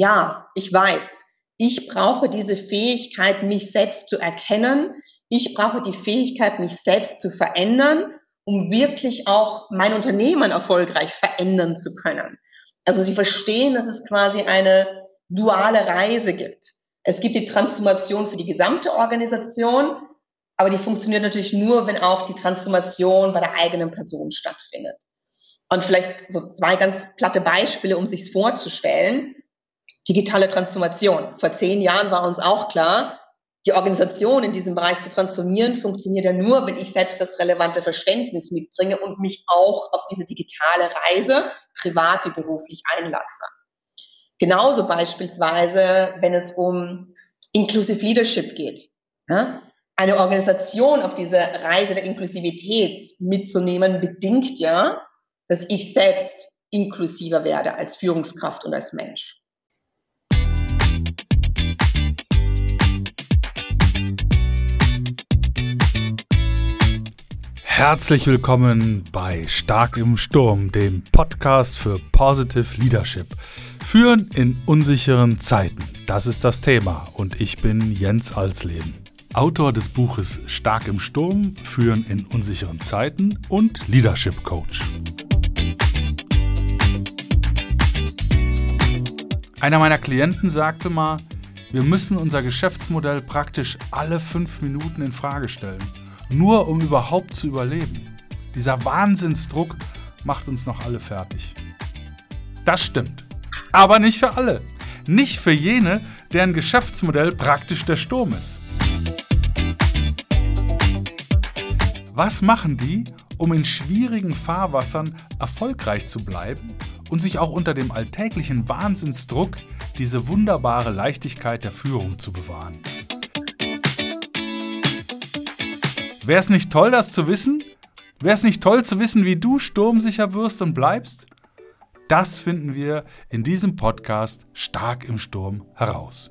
ja, ich weiß, ich brauche diese Fähigkeit, mich selbst zu erkennen. Ich brauche die Fähigkeit, mich selbst zu verändern, um wirklich auch mein Unternehmen erfolgreich verändern zu können. Also Sie verstehen, dass es quasi eine duale Reise gibt. Es gibt die Transformation für die gesamte Organisation, aber die funktioniert natürlich nur, wenn auch die Transformation bei der eigenen Person stattfindet. Und vielleicht so zwei ganz platte Beispiele, um sich vorzustellen. Digitale Transformation. Vor zehn Jahren war uns auch klar, die Organisation in diesem Bereich zu transformieren, funktioniert ja nur, wenn ich selbst das relevante Verständnis mitbringe und mich auch auf diese digitale Reise, privat wie beruflich, einlasse. Genauso beispielsweise, wenn es um Inclusive Leadership geht. Ja? Eine Organisation auf diese Reise der Inklusivität mitzunehmen, bedingt ja, dass ich selbst inklusiver werde als Führungskraft und als Mensch. Herzlich willkommen bei Stark im Sturm, dem Podcast für Positive Leadership. Führen in unsicheren Zeiten. Das ist das Thema und ich bin Jens Alsleben. Autor des Buches Stark im Sturm, Führen in unsicheren Zeiten und Leadership Coach. Einer meiner Klienten sagte mal, wir müssen unser Geschäftsmodell praktisch alle fünf Minuten in Frage stellen nur um überhaupt zu überleben. Dieser Wahnsinnsdruck macht uns noch alle fertig. Das stimmt. Aber nicht für alle. Nicht für jene, deren Geschäftsmodell praktisch der Sturm ist. Was machen die, um in schwierigen Fahrwassern erfolgreich zu bleiben und sich auch unter dem alltäglichen Wahnsinnsdruck diese wunderbare Leichtigkeit der Führung zu bewahren? Wäre es nicht toll, das zu wissen? Wäre es nicht toll zu wissen, wie du sturmsicher wirst und bleibst? Das finden wir in diesem Podcast Stark im Sturm heraus.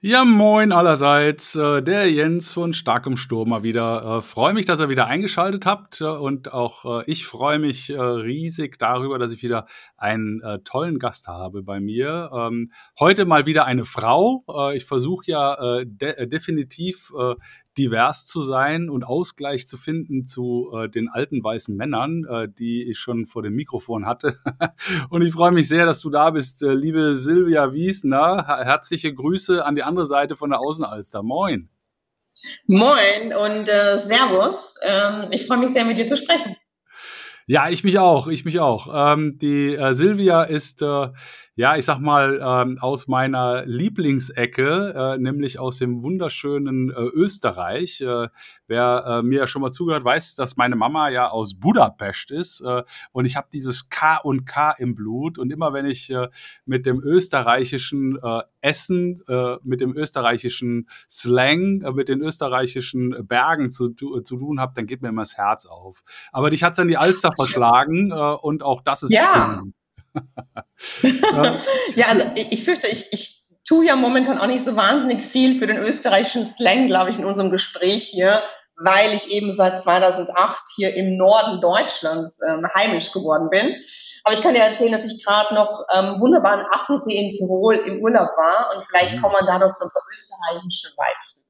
Ja, moin allerseits. Äh, der Jens von Stark im Sturm mal wieder. Äh, freue mich, dass ihr wieder eingeschaltet habt. Äh, und auch ich freue mich riesig darüber, dass ich wieder einen tollen Gast habe bei mir. Ähm, heute mal wieder eine Frau. Ich versuche ja definitiv divers zu sein und Ausgleich zu finden zu äh, den alten weißen Männern, äh, die ich schon vor dem Mikrofon hatte. und ich freue mich sehr, dass du da bist, äh, liebe Silvia Wiesner. Herzliche Grüße an die andere Seite von der Außenalster. Moin. Moin und äh, Servus. Ähm, ich freue mich sehr, mit dir zu sprechen. Ja, ich mich auch, ich mich auch. Ähm, die äh, Silvia ist äh, ja, ich sag mal, ähm, aus meiner Lieblingsecke, äh, nämlich aus dem wunderschönen äh, Österreich. Äh, wer äh, mir schon mal zugehört, weiß, dass meine Mama ja aus Budapest ist. Äh, und ich habe dieses K und K im Blut. Und immer wenn ich äh, mit dem österreichischen äh, Essen, äh, mit dem österreichischen Slang, äh, mit den österreichischen Bergen zu, zu, zu tun habe, dann geht mir immer das Herz auf. Aber dich hat's an die Alster verschlagen äh, und auch das ist ja. Schön ja, also ich fürchte, ich, ich tue ja momentan auch nicht so wahnsinnig viel für den österreichischen Slang, glaube ich, in unserem Gespräch hier, weil ich eben seit 2008 hier im Norden Deutschlands ähm, heimisch geworden bin. Aber ich kann dir erzählen, dass ich gerade noch ähm, wunderbaren Achensee in Tirol im Urlaub war und vielleicht mhm. kommen wir dadurch so ein paar österreichische Vibes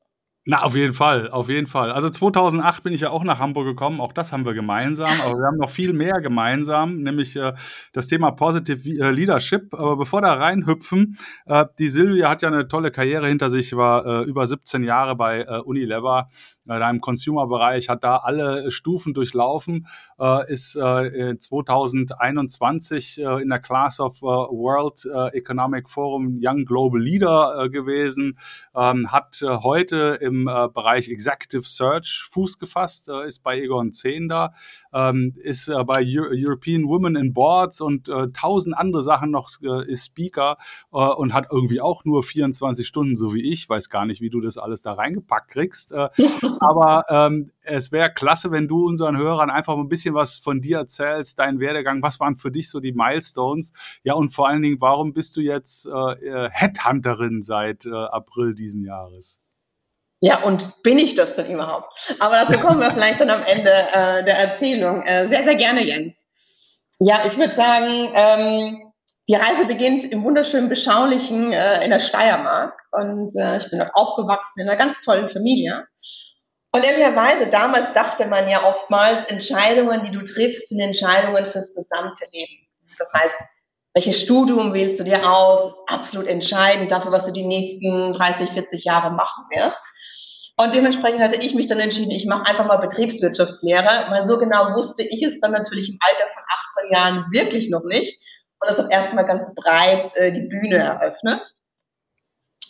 na, auf jeden Fall, auf jeden Fall. Also 2008 bin ich ja auch nach Hamburg gekommen, auch das haben wir gemeinsam, aber wir haben noch viel mehr gemeinsam, nämlich äh, das Thema Positive äh, Leadership. Aber bevor da reinhüpfen, äh, die Silvia hat ja eine tolle Karriere hinter sich, war äh, über 17 Jahre bei äh, Unilever da im Consumer-Bereich, hat da alle Stufen durchlaufen, äh, ist äh, 2021 äh, in der Class of äh, World äh, Economic Forum Young Global Leader äh, gewesen, ähm, hat äh, heute im äh, Bereich Executive Search Fuß gefasst, äh, ist bei Egon 10 da, ähm, ist äh, bei Euro European Women in Boards und äh, tausend andere Sachen noch, äh, ist Speaker äh, und hat irgendwie auch nur 24 Stunden, so wie ich, weiß gar nicht, wie du das alles da reingepackt kriegst. Aber ähm, es wäre klasse, wenn du unseren Hörern einfach ein bisschen was von dir erzählst, deinen Werdegang, was waren für dich so die Milestones? Ja, und vor allen Dingen, warum bist du jetzt äh, äh Headhunterin seit äh, April diesen Jahres? Ja, und bin ich das denn überhaupt? Aber dazu kommen wir vielleicht dann am Ende äh, der Erzählung. Äh, sehr, sehr gerne, Jens. Ja, ich würde sagen, ähm, die Reise beginnt im wunderschönen, beschaulichen äh, in der Steiermark. Und äh, ich bin dort aufgewachsen in einer ganz tollen Familie. Und ehrlicherweise, damals dachte man ja oftmals, Entscheidungen, die du triffst, sind Entscheidungen fürs gesamte Leben. Das heißt, welches Studium wählst du dir aus, ist absolut entscheidend dafür, was du die nächsten 30, 40 Jahre machen wirst. Und dementsprechend hatte ich mich dann entschieden, ich mache einfach mal Betriebswirtschaftslehre, weil so genau wusste ich es dann natürlich im Alter von 18 Jahren wirklich noch nicht. Und das hat erstmal ganz breit äh, die Bühne eröffnet.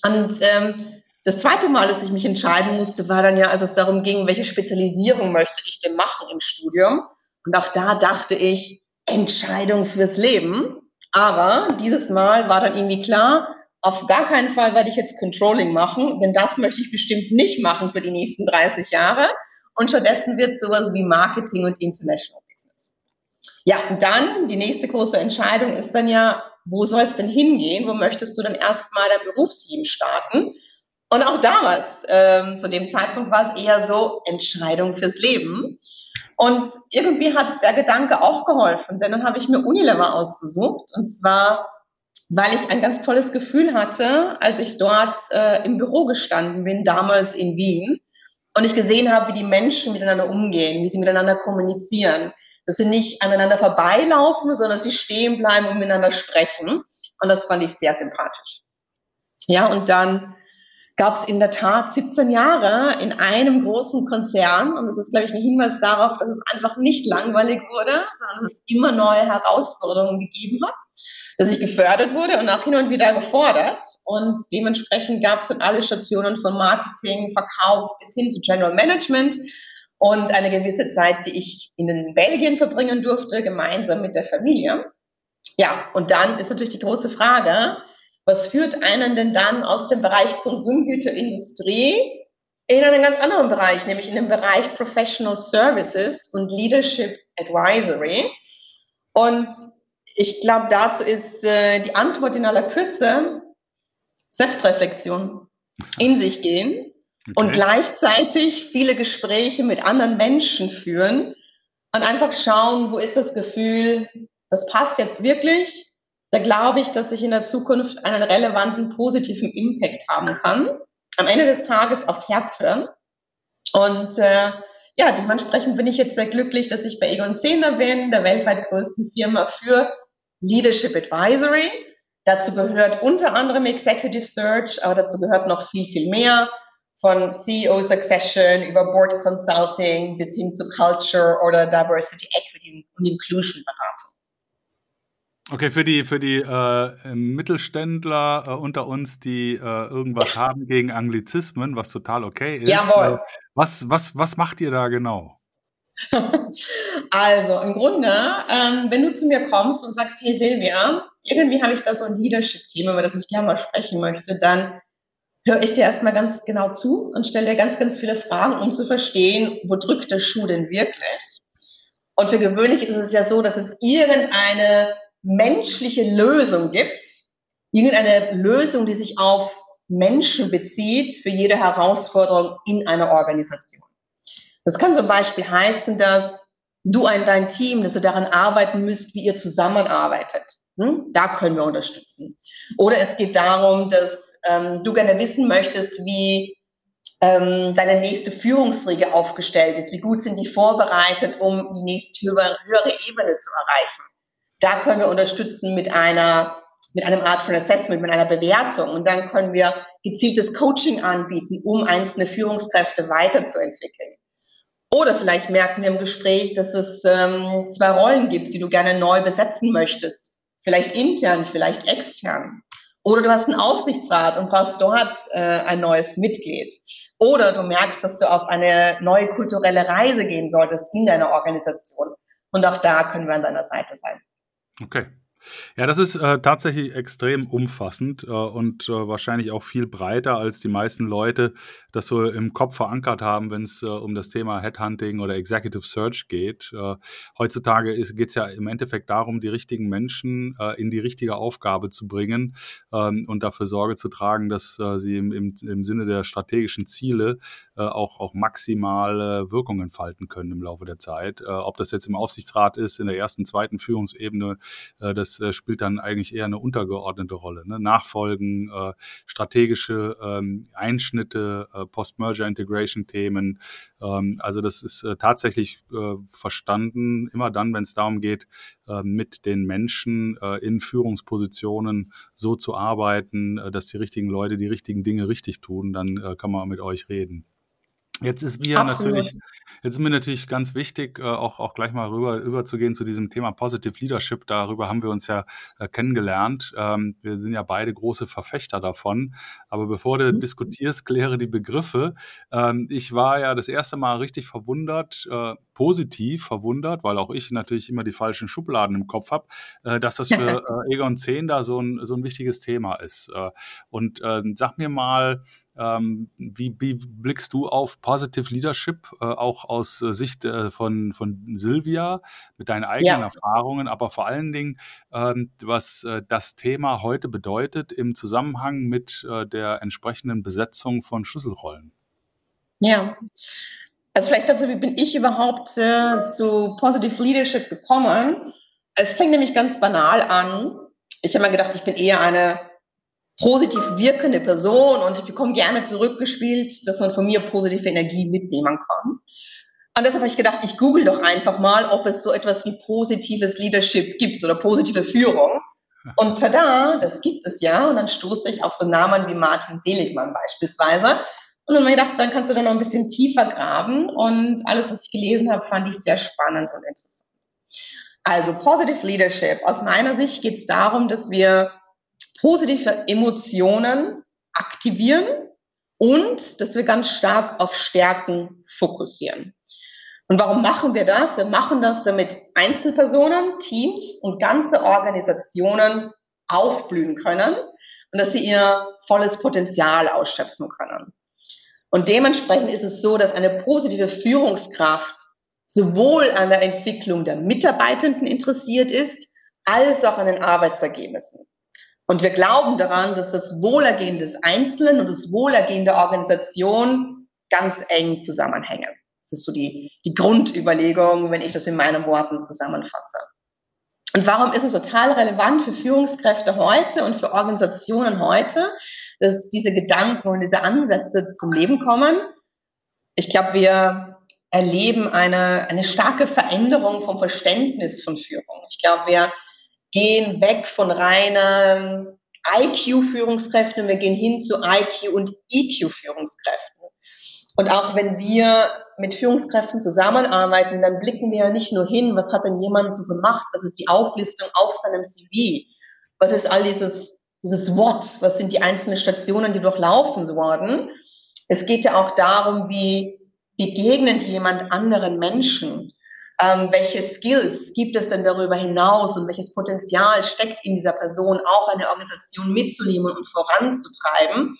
Und ähm, das zweite Mal, dass ich mich entscheiden musste, war dann ja, als es darum ging, welche Spezialisierung möchte ich denn machen im Studium. Und auch da dachte ich, Entscheidung fürs Leben. Aber dieses Mal war dann irgendwie klar, auf gar keinen Fall werde ich jetzt Controlling machen, denn das möchte ich bestimmt nicht machen für die nächsten 30 Jahre. Und stattdessen wird es sowas wie Marketing und International Business. Ja, und dann die nächste große Entscheidung ist dann ja, wo soll es denn hingehen? Wo möchtest du dann erstmal dein Berufsleben starten? Und auch damals, ähm, zu dem Zeitpunkt war es eher so Entscheidung fürs Leben. Und irgendwie hat der Gedanke auch geholfen, denn dann habe ich mir Unilever ausgesucht. Und zwar weil ich ein ganz tolles Gefühl hatte, als ich dort äh, im Büro gestanden bin, damals in Wien, und ich gesehen habe, wie die Menschen miteinander umgehen, wie sie miteinander kommunizieren, dass sie nicht aneinander vorbeilaufen, sondern dass sie stehen bleiben und miteinander sprechen. Und das fand ich sehr sympathisch. Ja, und dann gab es in der Tat 17 Jahre in einem großen Konzern. Und das ist, glaube ich, ein Hinweis darauf, dass es einfach nicht langweilig wurde, sondern dass es immer neue Herausforderungen gegeben hat, dass ich gefördert wurde und auch hin und wieder gefordert. Und dementsprechend gab es dann alle Stationen von Marketing, Verkauf bis hin zu General Management und eine gewisse Zeit, die ich in Belgien verbringen durfte, gemeinsam mit der Familie. Ja, und dann ist natürlich die große Frage, was führt einen denn dann aus dem Bereich Konsumgüterindustrie in einen ganz anderen Bereich, nämlich in den Bereich Professional Services und Leadership Advisory? Und ich glaube, dazu ist äh, die Antwort in aller Kürze Selbstreflexion, in sich gehen okay. und gleichzeitig viele Gespräche mit anderen Menschen führen und einfach schauen, wo ist das Gefühl, das passt jetzt wirklich da glaube ich, dass ich in der Zukunft einen relevanten, positiven Impact haben kann. Am Ende des Tages aufs Herz hören. Und äh, ja, dementsprechend bin ich jetzt sehr glücklich, dass ich bei Egon Zehner bin, der weltweit größten Firma für Leadership Advisory. Dazu gehört unter anderem Executive Search, aber dazu gehört noch viel, viel mehr von CEO Succession über Board Consulting bis hin zu Culture oder Diversity, Equity und Inclusion Beratung. Okay, für die, für die äh, Mittelständler äh, unter uns, die äh, irgendwas haben gegen Anglizismen, was total okay ist. Jawohl. Äh, was, was, was macht ihr da genau? also im Grunde, ähm, wenn du zu mir kommst und sagst, hey Silvia, irgendwie habe ich da so ein Leadership-Thema, über das ich gerne mal sprechen möchte, dann höre ich dir erstmal ganz genau zu und stelle dir ganz, ganz viele Fragen, um zu verstehen, wo drückt der Schuh denn wirklich? Und für gewöhnlich ist es ja so, dass es irgendeine menschliche Lösung gibt, irgendeine Lösung, die sich auf Menschen bezieht für jede Herausforderung in einer Organisation. Das kann zum Beispiel heißen, dass du und dein Team, dass ihr daran arbeiten müsst, wie ihr zusammenarbeitet. Hm? Da können wir unterstützen. Oder es geht darum, dass ähm, du gerne wissen möchtest, wie ähm, deine nächste Führungsriege aufgestellt ist. Wie gut sind die vorbereitet, um die nächste höhere Ebene zu erreichen? Da können wir unterstützen mit einer mit einem Art von Assessment, mit einer Bewertung. Und dann können wir gezieltes Coaching anbieten, um einzelne Führungskräfte weiterzuentwickeln. Oder vielleicht merken wir im Gespräch, dass es ähm, zwei Rollen gibt, die du gerne neu besetzen möchtest. Vielleicht intern, vielleicht extern. Oder du hast einen Aufsichtsrat und brauchst dort äh, ein neues Mitglied. Oder du merkst, dass du auf eine neue kulturelle Reise gehen solltest in deiner Organisation. Und auch da können wir an deiner Seite sein. Okay. Ja, das ist äh, tatsächlich extrem umfassend äh, und äh, wahrscheinlich auch viel breiter, als die meisten Leute das so im Kopf verankert haben, wenn es äh, um das Thema Headhunting oder Executive Search geht. Äh, heutzutage geht es ja im Endeffekt darum, die richtigen Menschen äh, in die richtige Aufgabe zu bringen ähm, und dafür Sorge zu tragen, dass sie im, im, im, Sinne der strategischen Ziele auch, auch maximale Wirkung entfalten können im Laufe der Zeit. ob das jetzt im Aufsichtsrat ist, in der ersten, zweiten Führungsebene, das äh, spielt dann eigentlich eher eine untergeordnete Rolle. Ne? Nachfolgen, äh, strategische ähm, Einschnitte, äh, Post-Merger-Integration-Themen. Ähm, also das ist äh, tatsächlich äh, verstanden, immer dann, wenn es darum geht, äh, mit den Menschen äh, in Führungspositionen so zu arbeiten, äh, dass die richtigen Leute die richtigen Dinge richtig tun, dann äh, kann man mit euch reden. Jetzt ist mir Absolut. natürlich, jetzt ist mir natürlich ganz wichtig, äh, auch, auch gleich mal rüber, rüber zu gehen zu diesem Thema Positive Leadership. Darüber haben wir uns ja äh, kennengelernt. Ähm, wir sind ja beide große Verfechter davon. Aber bevor du mhm. diskutierst, kläre die Begriffe. Ähm, ich war ja das erste Mal richtig verwundert, äh, positiv verwundert, weil auch ich natürlich immer die falschen Schubladen im Kopf habe, äh, dass das für äh, Egon 10 da so ein, so ein wichtiges Thema ist. Äh, und äh, sag mir mal, ähm, wie, wie, blickst du auf Positive Leadership, äh, auch aus äh, Sicht von, von Silvia, mit deinen eigenen ja. Erfahrungen, aber vor allen Dingen, ähm, was das Thema heute bedeutet im Zusammenhang mit der entsprechenden Besetzung von Schlüsselrollen? Ja, also vielleicht dazu, wie bin ich überhaupt äh, zu Positive Leadership gekommen? Es fängt nämlich ganz banal an. Ich habe mir gedacht, ich bin eher eine positiv wirkende Person und ich bekomme gerne zurückgespielt, dass man von mir positive Energie mitnehmen kann. Und deshalb habe ich gedacht, ich google doch einfach mal, ob es so etwas wie positives Leadership gibt oder positive Führung. Und tada, das gibt es ja. Und dann stoße ich auf so Namen wie Martin Seligmann beispielsweise. Und dann habe ich gedacht, dann kannst du da noch ein bisschen tiefer graben. Und alles, was ich gelesen habe, fand ich sehr spannend und interessant. Also Positive Leadership. Aus meiner Sicht geht es darum, dass wir positive Emotionen aktivieren und dass wir ganz stark auf Stärken fokussieren. Und warum machen wir das? Wir machen das, damit Einzelpersonen, Teams und ganze Organisationen aufblühen können und dass sie ihr volles Potenzial ausschöpfen können. Und dementsprechend ist es so, dass eine positive Führungskraft sowohl an der Entwicklung der Mitarbeitenden interessiert ist, als auch an den Arbeitsergebnissen. Und wir glauben daran, dass das Wohlergehen des Einzelnen und das Wohlergehen der Organisation ganz eng zusammenhängen. Das ist so die, die Grundüberlegung, wenn ich das in meinen Worten zusammenfasse. Und warum ist es total relevant für Führungskräfte heute und für Organisationen heute, dass diese Gedanken und diese Ansätze zum Leben kommen? Ich glaube, wir erleben eine, eine starke Veränderung vom Verständnis von Führung. Ich glaube, wir gehen weg von reinen IQ-Führungskräften und wir gehen hin zu IQ- und EQ-Führungskräften. Und auch wenn wir mit Führungskräften zusammenarbeiten, dann blicken wir ja nicht nur hin, was hat denn jemand so gemacht, was ist die Auflistung auf seinem CV, was ist all dieses, dieses What, was sind die einzelnen Stationen, die durchlaufen wurden. Es geht ja auch darum, wie begegnet jemand anderen Menschen ähm, welche Skills gibt es denn darüber hinaus und welches Potenzial steckt in dieser Person, auch eine Organisation mitzunehmen und voranzutreiben.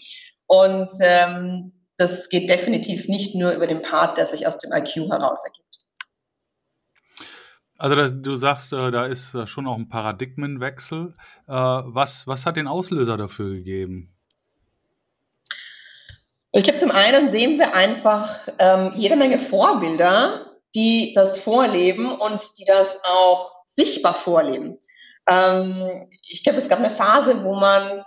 Und ähm, das geht definitiv nicht nur über den Part, der sich aus dem IQ heraus ergibt. Also das, du sagst, äh, da ist äh, schon auch ein Paradigmenwechsel. Äh, was, was hat den Auslöser dafür gegeben? Ich glaube, zum einen sehen wir einfach ähm, jede Menge Vorbilder, die das vorleben und die das auch sichtbar vorleben. Ähm, ich glaube, es gab eine Phase, wo man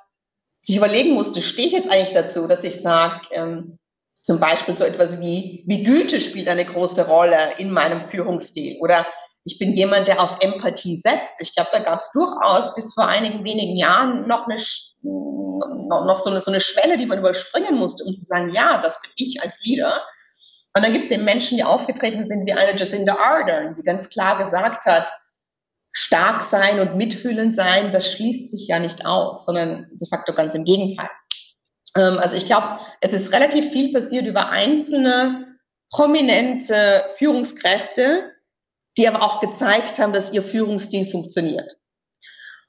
sich überlegen musste, stehe ich jetzt eigentlich dazu, dass ich sage, ähm, zum Beispiel so etwas wie, wie Güte spielt eine große Rolle in meinem Führungsstil oder ich bin jemand, der auf Empathie setzt. Ich glaube, da gab es durchaus bis vor einigen wenigen Jahren noch eine noch, so, eine, so eine Schwelle, die man überspringen musste, um zu sagen, ja, das bin ich als Leader. Und dann gibt es eben Menschen, die aufgetreten sind wie eine Jacinda Ardern, die ganz klar gesagt hat, stark sein und mitfühlend sein, das schließt sich ja nicht aus, sondern de facto ganz im Gegenteil. Ähm, also ich glaube, es ist relativ viel passiert über einzelne prominente Führungskräfte, die aber auch gezeigt haben, dass ihr Führungsstil funktioniert.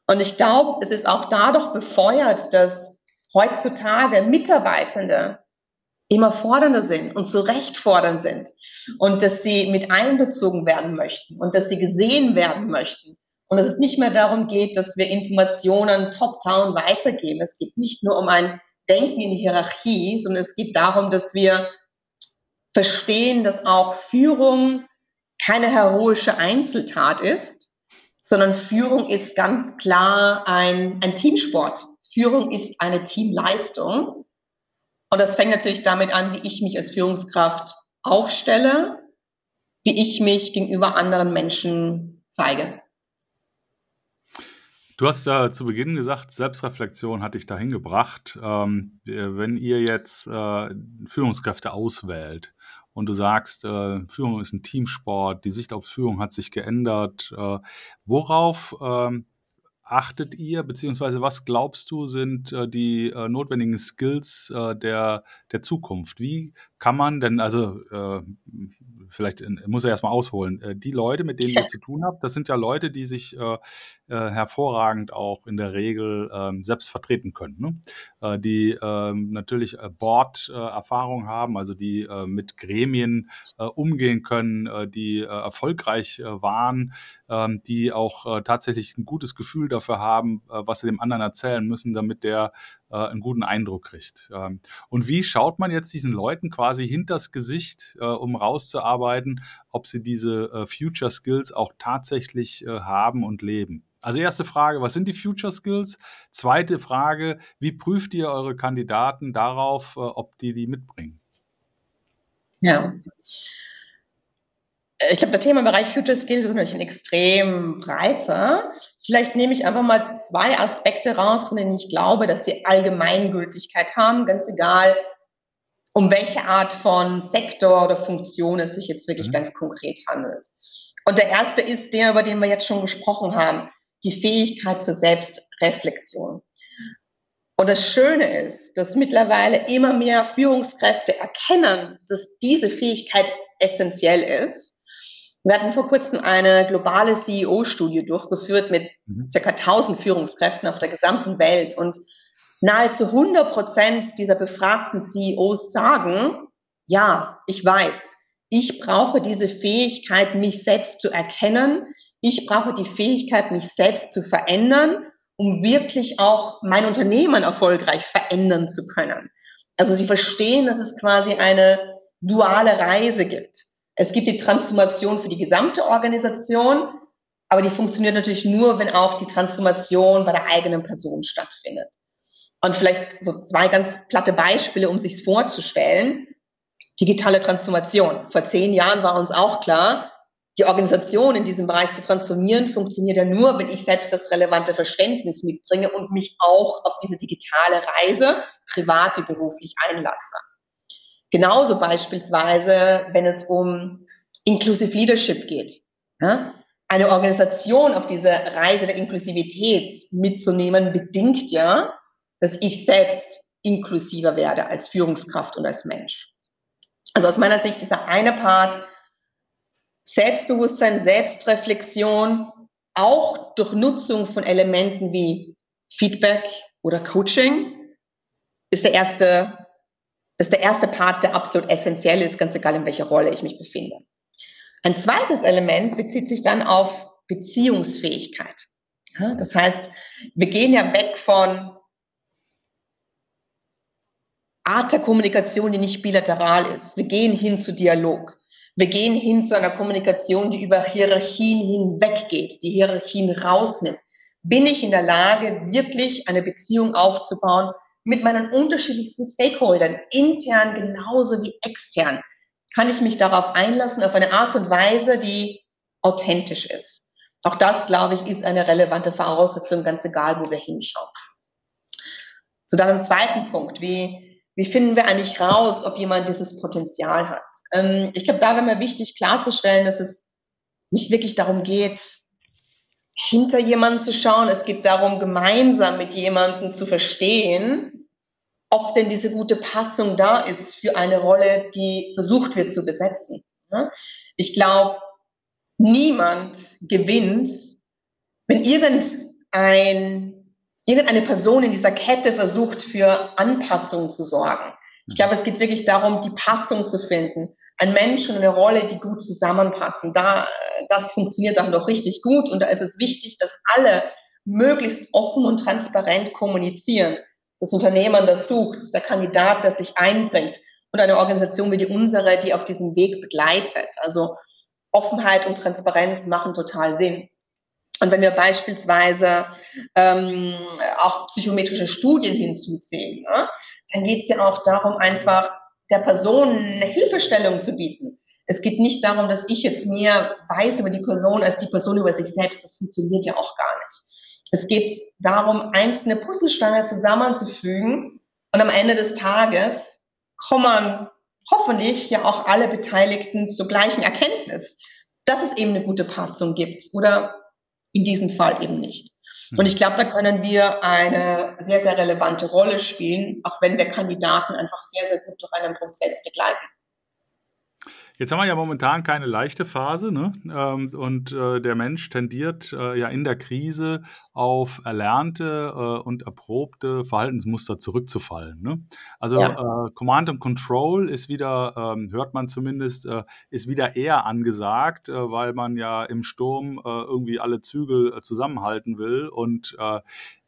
Und ich glaube, es ist auch dadurch befeuert, dass heutzutage Mitarbeitende immer fordernder sind und zu Recht fordernd sind und dass sie mit einbezogen werden möchten und dass sie gesehen werden möchten und dass es nicht mehr darum geht, dass wir Informationen top-down weitergeben. Es geht nicht nur um ein Denken in Hierarchie, sondern es geht darum, dass wir verstehen, dass auch Führung keine heroische Einzeltat ist, sondern Führung ist ganz klar ein, ein Teamsport. Führung ist eine Teamleistung. Und das fängt natürlich damit an, wie ich mich als Führungskraft aufstelle, wie ich mich gegenüber anderen Menschen zeige. Du hast ja zu Beginn gesagt, Selbstreflexion hat dich dahin gebracht. Ähm, wenn ihr jetzt äh, Führungskräfte auswählt und du sagst, äh, Führung ist ein Teamsport, die Sicht auf Führung hat sich geändert, äh, worauf ähm, achtet ihr, beziehungsweise was glaubst du, sind äh, die äh, notwendigen Skills äh, der, der Zukunft? Wie kann man denn, also äh, vielleicht muss er erstmal ausholen, äh, die Leute, mit denen ihr zu tun habt, das sind ja Leute, die sich äh, äh, hervorragend auch in der Regel ähm, selbst vertreten können, ne? äh, die ähm, natürlich äh, Board-Erfahrung haben, also die äh, mit Gremien äh, umgehen können, äh, die äh, erfolgreich äh, waren, äh, die auch äh, tatsächlich ein gutes Gefühl dafür haben, äh, was sie dem anderen erzählen müssen, damit der äh, einen guten Eindruck kriegt. Ähm, und wie schaut man jetzt diesen Leuten quasi hinters Gesicht, äh, um rauszuarbeiten, ob sie diese äh, Future Skills auch tatsächlich äh, haben und leben? Also erste Frage, was sind die Future Skills? Zweite Frage, wie prüft ihr eure Kandidaten darauf, äh, ob die die mitbringen? Ja. Ich glaube, der Themenbereich Future Skills ist natürlich ein extrem breiter. Vielleicht nehme ich einfach mal zwei Aspekte raus, von denen ich glaube, dass sie Allgemeingültigkeit haben, ganz egal, um welche Art von Sektor oder Funktion es sich jetzt wirklich mhm. ganz konkret handelt. Und der erste ist der, über den wir jetzt schon gesprochen haben, die Fähigkeit zur Selbstreflexion. Und das Schöne ist, dass mittlerweile immer mehr Führungskräfte erkennen, dass diese Fähigkeit essentiell ist wir hatten vor kurzem eine globale CEO-Studie durchgeführt mit mhm. circa 1000 Führungskräften auf der gesamten Welt und nahezu 100 Prozent dieser befragten CEOs sagen, ja, ich weiß, ich brauche diese Fähigkeit, mich selbst zu erkennen. Ich brauche die Fähigkeit, mich selbst zu verändern, um wirklich auch mein Unternehmen erfolgreich verändern zu können. Also sie verstehen, dass es quasi eine duale Reise gibt. Es gibt die Transformation für die gesamte Organisation, aber die funktioniert natürlich nur, wenn auch die Transformation bei der eigenen Person stattfindet. Und vielleicht so zwei ganz platte Beispiele, um sich vorzustellen. Digitale Transformation. Vor zehn Jahren war uns auch klar, die Organisation in diesem Bereich zu transformieren, funktioniert ja nur, wenn ich selbst das relevante Verständnis mitbringe und mich auch auf diese digitale Reise, privat wie beruflich, einlasse. Genauso beispielsweise, wenn es um Inclusive Leadership geht. Ja? Eine Organisation auf diese Reise der Inklusivität mitzunehmen, bedingt ja, dass ich selbst inklusiver werde als Führungskraft und als Mensch. Also aus meiner Sicht ist der eine Part Selbstbewusstsein, Selbstreflexion, auch durch Nutzung von Elementen wie Feedback oder Coaching, ist der erste ist der erste Part, der absolut essentiell ist, ganz egal in welcher Rolle ich mich befinde. Ein zweites Element bezieht sich dann auf Beziehungsfähigkeit. das heißt, wir gehen ja weg von Art der Kommunikation, die nicht bilateral ist. Wir gehen hin zu Dialog. Wir gehen hin zu einer Kommunikation, die über Hierarchien hinweggeht, die Hierarchien rausnimmt. Bin ich in der Lage, wirklich eine Beziehung aufzubauen, mit meinen unterschiedlichsten Stakeholdern, intern genauso wie extern, kann ich mich darauf einlassen, auf eine Art und Weise, die authentisch ist. Auch das, glaube ich, ist eine relevante Voraussetzung, ganz egal, wo wir hinschauen. Zu deinem zweiten Punkt, wie, wie finden wir eigentlich raus, ob jemand dieses Potenzial hat? Ähm, ich glaube, da wäre mir wichtig klarzustellen, dass es nicht wirklich darum geht, hinter jemanden zu schauen. Es geht darum, gemeinsam mit jemandem zu verstehen, ob denn diese gute Passung da ist für eine Rolle, die versucht wird zu besetzen. Ich glaube, niemand gewinnt, wenn irgend ein, irgendeine Person in dieser Kette versucht, für Anpassung zu sorgen. Ich glaube, es geht wirklich darum, die Passung zu finden. Ein Mensch und eine Rolle, die gut zusammenpassen. Da, das funktioniert dann doch richtig gut. Und da ist es wichtig, dass alle möglichst offen und transparent kommunizieren. Das Unternehmen, das sucht, der Kandidat, der sich einbringt und eine Organisation wie die unsere, die auf diesem Weg begleitet. Also Offenheit und Transparenz machen total Sinn. Und wenn wir beispielsweise ähm, auch psychometrische Studien hinzuziehen, ne, dann geht es ja auch darum, einfach der Person eine Hilfestellung zu bieten. Es geht nicht darum, dass ich jetzt mehr weiß über die Person als die Person über sich selbst. Das funktioniert ja auch gar nicht. Es geht darum, einzelne Puzzlesteine zusammenzufügen und am Ende des Tages kommen hoffentlich ja auch alle Beteiligten zur gleichen Erkenntnis, dass es eben eine gute Passung gibt oder in diesem Fall eben nicht. Hm. Und ich glaube, da können wir eine sehr, sehr relevante Rolle spielen, auch wenn wir Kandidaten einfach sehr, sehr gut durch einen Prozess begleiten. Jetzt haben wir ja momentan keine leichte Phase, ne? Ähm, und äh, der Mensch tendiert äh, ja in der Krise auf erlernte äh, und erprobte Verhaltensmuster zurückzufallen. Ne? Also ja. Command and Control ist wieder, ähm, hört man zumindest, ist wieder eher angesagt, weil man ja im Sturm irgendwie alle Zügel zusammenhalten will und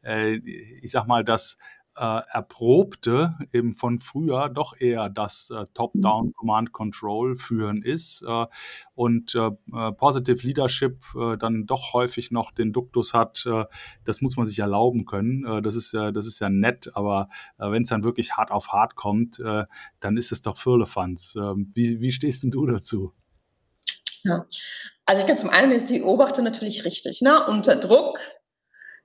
ich sag mal, das äh, erprobte eben von früher doch eher das äh, Top-Down Command Control führen ist äh, und äh, äh, Positive Leadership äh, dann doch häufig noch den Duktus hat, das muss man sich erlauben können. das ist ja, das ist ja nett, aber wenn es dann wirklich hart auf hart kommt, dann ist es doch Firlefanz. Ähm, wie, wie stehst denn du dazu? Ja. Also ich glaube, zum einen ist die Beobachtung natürlich richtig. Ne? Unter Druck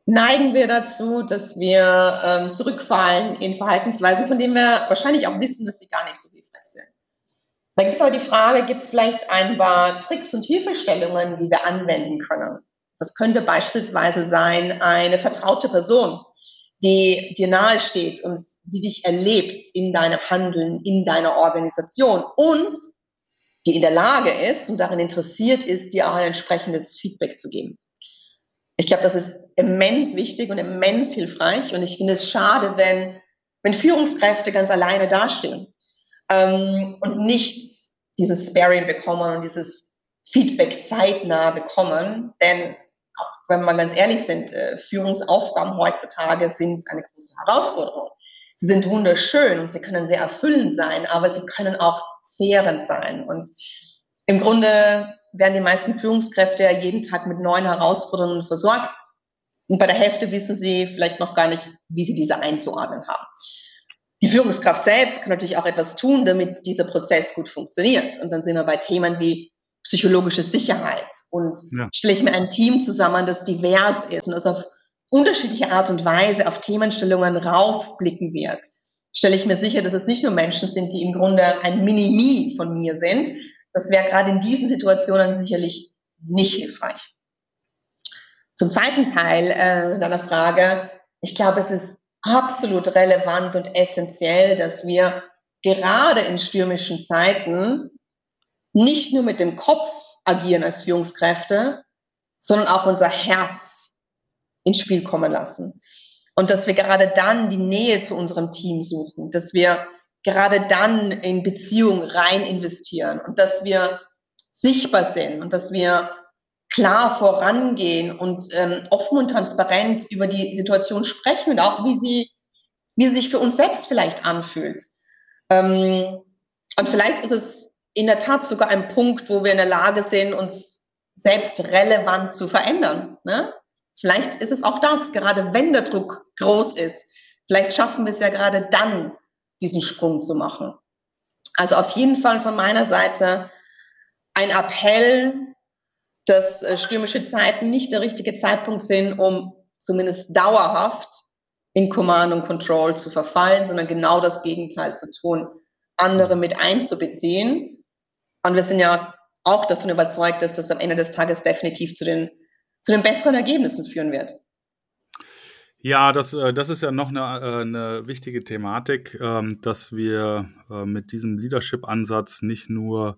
neigen wir dazu, dass wir ähm, zurückfallen in Verhaltensweisen, von denen wir wahrscheinlich auch wissen, dass sie gar nicht so hilfreich sind. Da gibt es aber die Frage, gibt es vielleicht ein paar Tricks und Hilfestellungen, die wir anwenden können? Das könnte beispielsweise sein, eine vertraute Person, die dir nahe steht und die dich erlebt in deinem Handeln, in deiner Organisation und die in der Lage ist und darin interessiert ist, dir auch ein entsprechendes Feedback zu geben. Ich glaube, das ist immens wichtig und immens hilfreich. Und ich finde es schade, wenn, wenn Führungskräfte ganz alleine dastehen ähm, und nicht dieses Sparing bekommen und dieses Feedback zeitnah bekommen. Denn auch wenn wir ganz ehrlich sind, äh, Führungsaufgaben heutzutage sind eine große Herausforderung. Sie sind wunderschön und sie können sehr erfüllend sein, aber sie können auch zehrend sein. Und im Grunde werden die meisten Führungskräfte ja jeden Tag mit neuen Herausforderungen versorgt. Und bei der Hälfte wissen sie vielleicht noch gar nicht, wie sie diese einzuordnen haben. Die Führungskraft selbst kann natürlich auch etwas tun, damit dieser Prozess gut funktioniert. Und dann sind wir bei Themen wie psychologische Sicherheit. Und ja. stelle ich mir ein Team zusammen, das divers ist und das auf unterschiedliche Art und Weise auf Themenstellungen raufblicken wird, stelle ich mir sicher, dass es nicht nur Menschen sind, die im Grunde ein Minimi von mir sind, das wäre gerade in diesen Situationen sicherlich nicht hilfreich. Zum zweiten Teil äh, deiner Frage. Ich glaube, es ist absolut relevant und essentiell, dass wir gerade in stürmischen Zeiten nicht nur mit dem Kopf agieren als Führungskräfte, sondern auch unser Herz ins Spiel kommen lassen. Und dass wir gerade dann die Nähe zu unserem Team suchen, dass wir gerade dann in Beziehungen rein investieren und dass wir sichtbar sind und dass wir klar vorangehen und ähm, offen und transparent über die Situation sprechen und auch wie sie, wie sie sich für uns selbst vielleicht anfühlt. Ähm, und vielleicht ist es in der Tat sogar ein Punkt, wo wir in der Lage sind, uns selbst relevant zu verändern. Ne? Vielleicht ist es auch das, gerade wenn der Druck groß ist. Vielleicht schaffen wir es ja gerade dann, diesen Sprung zu machen. Also auf jeden Fall von meiner Seite ein Appell, dass äh, stürmische Zeiten nicht der richtige Zeitpunkt sind, um zumindest dauerhaft in Command und Control zu verfallen, sondern genau das Gegenteil zu tun, andere mit einzubeziehen. Und wir sind ja auch davon überzeugt, dass das am Ende des Tages definitiv zu den, zu den besseren Ergebnissen führen wird. Ja, das, äh, das ist ja noch eine, äh, eine wichtige Thematik, ähm, dass wir äh, mit diesem Leadership-Ansatz nicht nur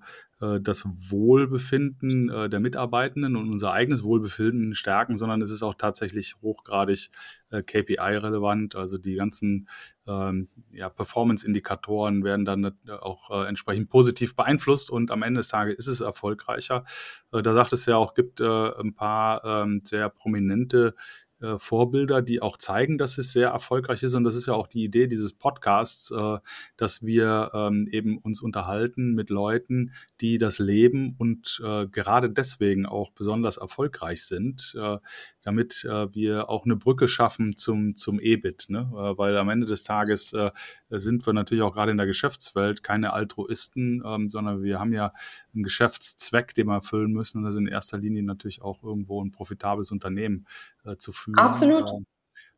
das Wohlbefinden der Mitarbeitenden und unser eigenes Wohlbefinden stärken, sondern es ist auch tatsächlich hochgradig KPI-relevant. Also die ganzen ähm, ja, Performance-Indikatoren werden dann auch entsprechend positiv beeinflusst und am Ende des Tages ist es erfolgreicher. Da sagt es ja auch, gibt ein paar ähm, sehr prominente äh, Vorbilder, die auch zeigen, dass es sehr erfolgreich ist. Und das ist ja auch die Idee dieses Podcasts, äh, dass wir ähm, eben uns unterhalten mit Leuten, die das leben und äh, gerade deswegen auch besonders erfolgreich sind, äh, damit äh, wir auch eine Brücke schaffen zum, zum EBIT. Ne? Äh, weil am Ende des Tages sind wir natürlich auch gerade in der Geschäftswelt keine Altruisten, ähm, sondern wir haben ja einen Geschäftszweck, den wir erfüllen müssen. Und das ist in erster Linie natürlich auch irgendwo ein profitables Unternehmen zu führen. Absolut.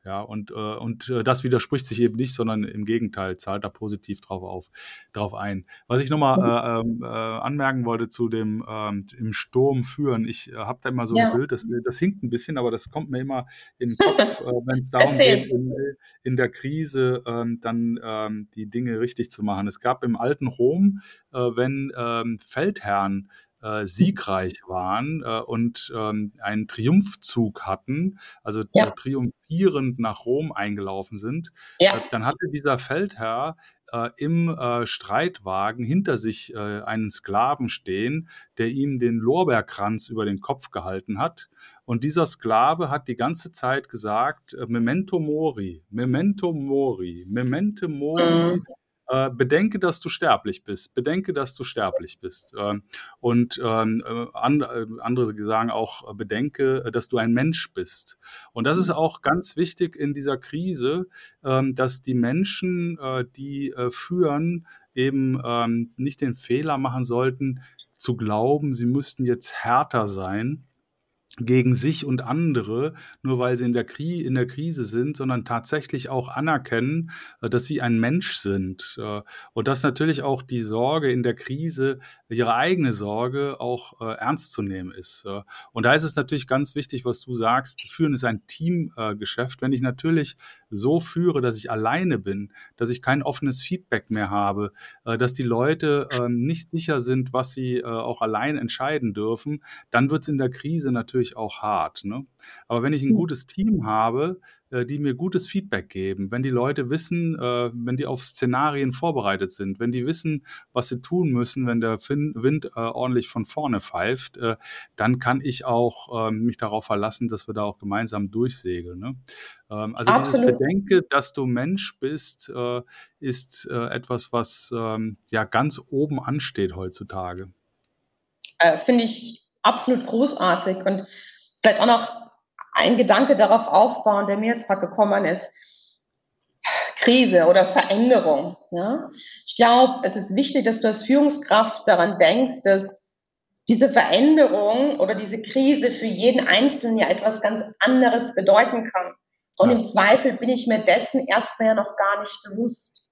Ja, und, äh, und äh, das widerspricht sich eben nicht, sondern im Gegenteil, zahlt da positiv drauf, auf, drauf ein. Was ich nochmal mhm. äh, ähm, äh, anmerken wollte zu dem ähm, im Sturm führen, ich äh, habe da immer so ja. ein Bild, das, das hinkt ein bisschen, aber das kommt mir immer in den Kopf, äh, wenn es darum geht, in, in, der Krise ähm, dann ähm, die Dinge richtig zu machen. Es gab im alten Rom, äh, wenn ähm, Feldherren äh, siegreich waren äh, und ähm, einen Triumphzug hatten, also ja. triumphierend nach Rom eingelaufen sind, ja. äh, dann hatte dieser Feldherr äh, im äh, Streitwagen hinter sich äh, einen Sklaven stehen, der ihm den Lorbeerkranz über den Kopf gehalten hat. Und dieser Sklave hat die ganze Zeit gesagt, Memento Mori, Memento Mori, Memento Mori. Mhm äh, bedenke, dass du sterblich bist, bedenke, dass du sterblich bist. Ähm, und ähm, äh, andere sagen auch, äh, bedenke, dass du ein Mensch bist. Und das ist mhm. auch ganz wichtig in dieser Krise, ähm, dass die Menschen, äh, die äh, führen, eben ähm, nicht den Fehler machen sollten, zu glauben, sie müssten jetzt härter sein, gegen sich und andere, nur weil sie in der, Kri in der Krise sind, sondern tatsächlich auch anerkennen, äh, dass sie ein Mensch sind. Äh, und dass natürlich auch die Sorge in der Krise, ihre eigene Sorge auch äh, ernst zu nehmen ist. Und da ist es natürlich ganz wichtig, was du sagst, führen ist ein Teamgeschäft. Wenn ich natürlich so führe, dass ich alleine bin, dass ich kein offenes Feedback mehr habe, dass die Leute ähm, nicht sicher sind, was sie auch allein entscheiden dürfen, dann wird es in der Krise natürlich natürlich auch hart. Ne? Aber wenn ich ein gutes Team habe, äh, die mir gutes Feedback geben, wenn die Leute wissen, äh, wenn die auf Szenarien vorbereitet sind, wenn die wissen, was sie tun müssen, wenn der Wind äh, ordentlich von vorne pfeift, dann kann ich auch ähm, mich darauf verlassen, dass wir da auch gemeinsam durchsegeln. Ne? Ähm, also Absolut. dieses Bedenke, dass du Mensch bist, ist etwas, was ähm, ja ganz oben ansteht heutzutage. Finde ich absolut großartig. Und vielleicht auch noch ein Gedanke darauf aufbauen, der mir jetzt gerade gekommen ist. Krise oder Veränderung. Ja? Ich glaube, es ist wichtig, dass du als Führungskraft daran denkst, dass diese Veränderung oder diese Krise für jeden Einzelnen ja etwas ganz anderes bedeuten kann. Und im Zweifel bin ich mir dessen erstmal ja noch gar nicht bewusst.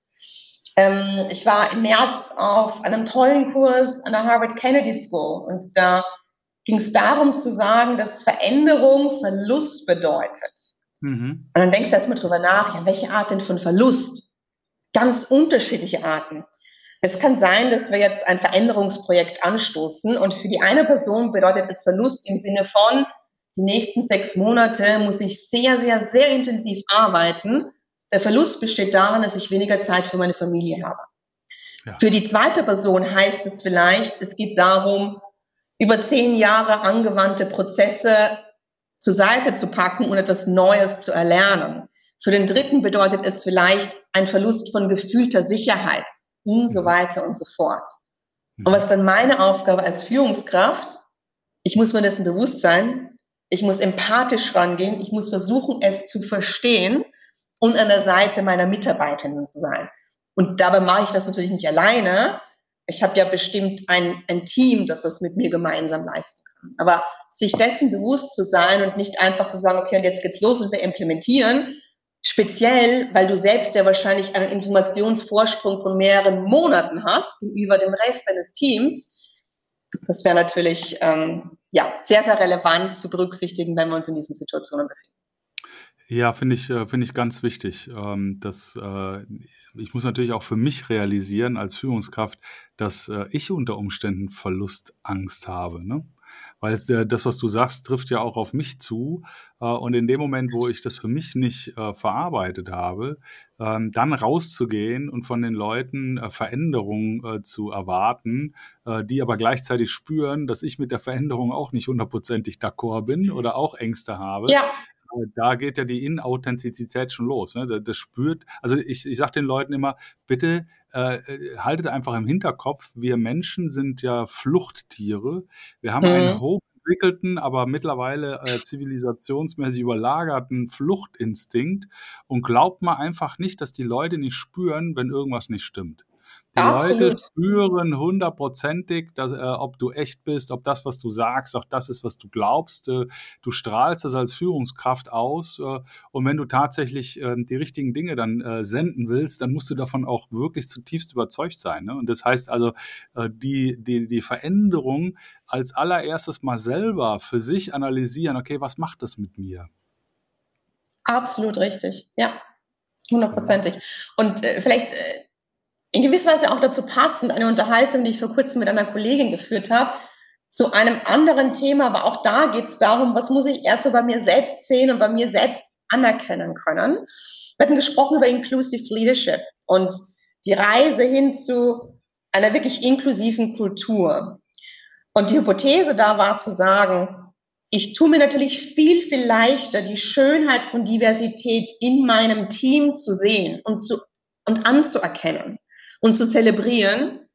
Ähm, ich war im März auf einem tollen Kurs an der Harvard Kennedy School und da ging es darum zu sagen, dass Veränderung Verlust bedeutet. Mhm. Und dann denkst du erstmal drüber nach, ja, welche Art denn von Verlust? Ganz unterschiedliche Arten. Es kann sein, dass wir jetzt ein Veränderungsprojekt anstoßen und für die eine Person bedeutet es Verlust im Sinne von, die nächsten sechs Monate muss ich sehr, sehr, sehr intensiv arbeiten. Der Verlust besteht darin, dass ich weniger Zeit für meine Familie habe. Ja. Für die zweite Person heißt es vielleicht, es geht darum, über zehn Jahre angewandte Prozesse zur Seite zu packen und etwas Neues zu erlernen. Für den Dritten bedeutet es vielleicht ein Verlust von gefühlter Sicherheit und so mhm. weiter und so fort. Und was dann meine Aufgabe als Führungskraft? Ich muss mir dessen bewusst sein. Ich muss empathisch rangehen. Ich muss versuchen, es zu verstehen und an der Seite meiner Mitarbeiterinnen zu sein. Und dabei mache ich das natürlich nicht alleine, ich habe ja bestimmt ein, ein Team, das das mit mir gemeinsam leisten kann. Aber sich dessen bewusst zu sein und nicht einfach zu sagen, okay, und jetzt geht's los und wir implementieren, speziell, weil du selbst ja wahrscheinlich einen Informationsvorsprung von mehreren Monaten hast gegenüber dem Rest deines Teams, das wäre natürlich ähm, ja, sehr, sehr relevant zu berücksichtigen, wenn wir uns in diesen Situationen befinden. Ja, finde ich, äh, finde ich ganz wichtig. Ähm, dass, äh, ich muss natürlich auch für mich realisieren als Führungskraft, dass äh, ich unter Umständen Verlustangst habe. Ne? Weil es, das, was du sagst, trifft ja auch auf mich zu. Und in dem Moment, wo ich das für mich nicht verarbeitet habe, ähm, dann rauszugehen und von den Leuten Veränderungen zu erwarten, die aber gleichzeitig spüren, dass ich mit der Veränderung auch nicht hundertprozentig d'accord bin oder auch Ängste habe. Ja da geht ja die Inauthentizität schon los. Ne? Das, spürt, also ich, ich sage den Leuten immer, bitte äh, haltet einfach im Hinterkopf, wir Menschen sind ja Fluchttiere. Wir haben mhm. einen hochentwickelten, aber mittlerweile äh, zivilisationsmäßig überlagerten Fluchtinstinkt und glaubt mal einfach nicht, dass die Leute nicht spüren, wenn irgendwas nicht stimmt. Die Absolut. Leute spüren hundertprozentig, dass, äh, ob du echt bist, ob das, was du sagst, auch das ist, was du glaubst. Äh, du strahlst das als Führungskraft aus. Äh, und wenn du tatsächlich ähm, die richtigen Dinge dann äh, senden willst, dann musst du davon auch wirklich zutiefst überzeugt sein. Ne? Und das heißt also, äh, die, die, die Veränderung als allererstes mal selber für sich analysieren, okay, was macht das mit mir? Absolut richtig, ja, hundertprozentig. Und äh, vielleicht in gewisser Weise auch dazu passend, eine Unterhaltung, die ich vor kurzem mit einer Kollegin geführt habe, zu einem anderen Thema, aber auch da geht es darum, was muss ich erst mal bei mir selbst sehen und bei mir selbst anerkennen können. Wir hatten gesprochen über Inclusive Leadership und die Reise hin zu einer wirklich inklusiven Kultur. Und die Hypothese da war zu sagen, ich tue mir natürlich viel, viel leichter, die Schönheit von Diversität in meinem Team zu sehen und, zu, und anzuerkennen und zu zelebrieren,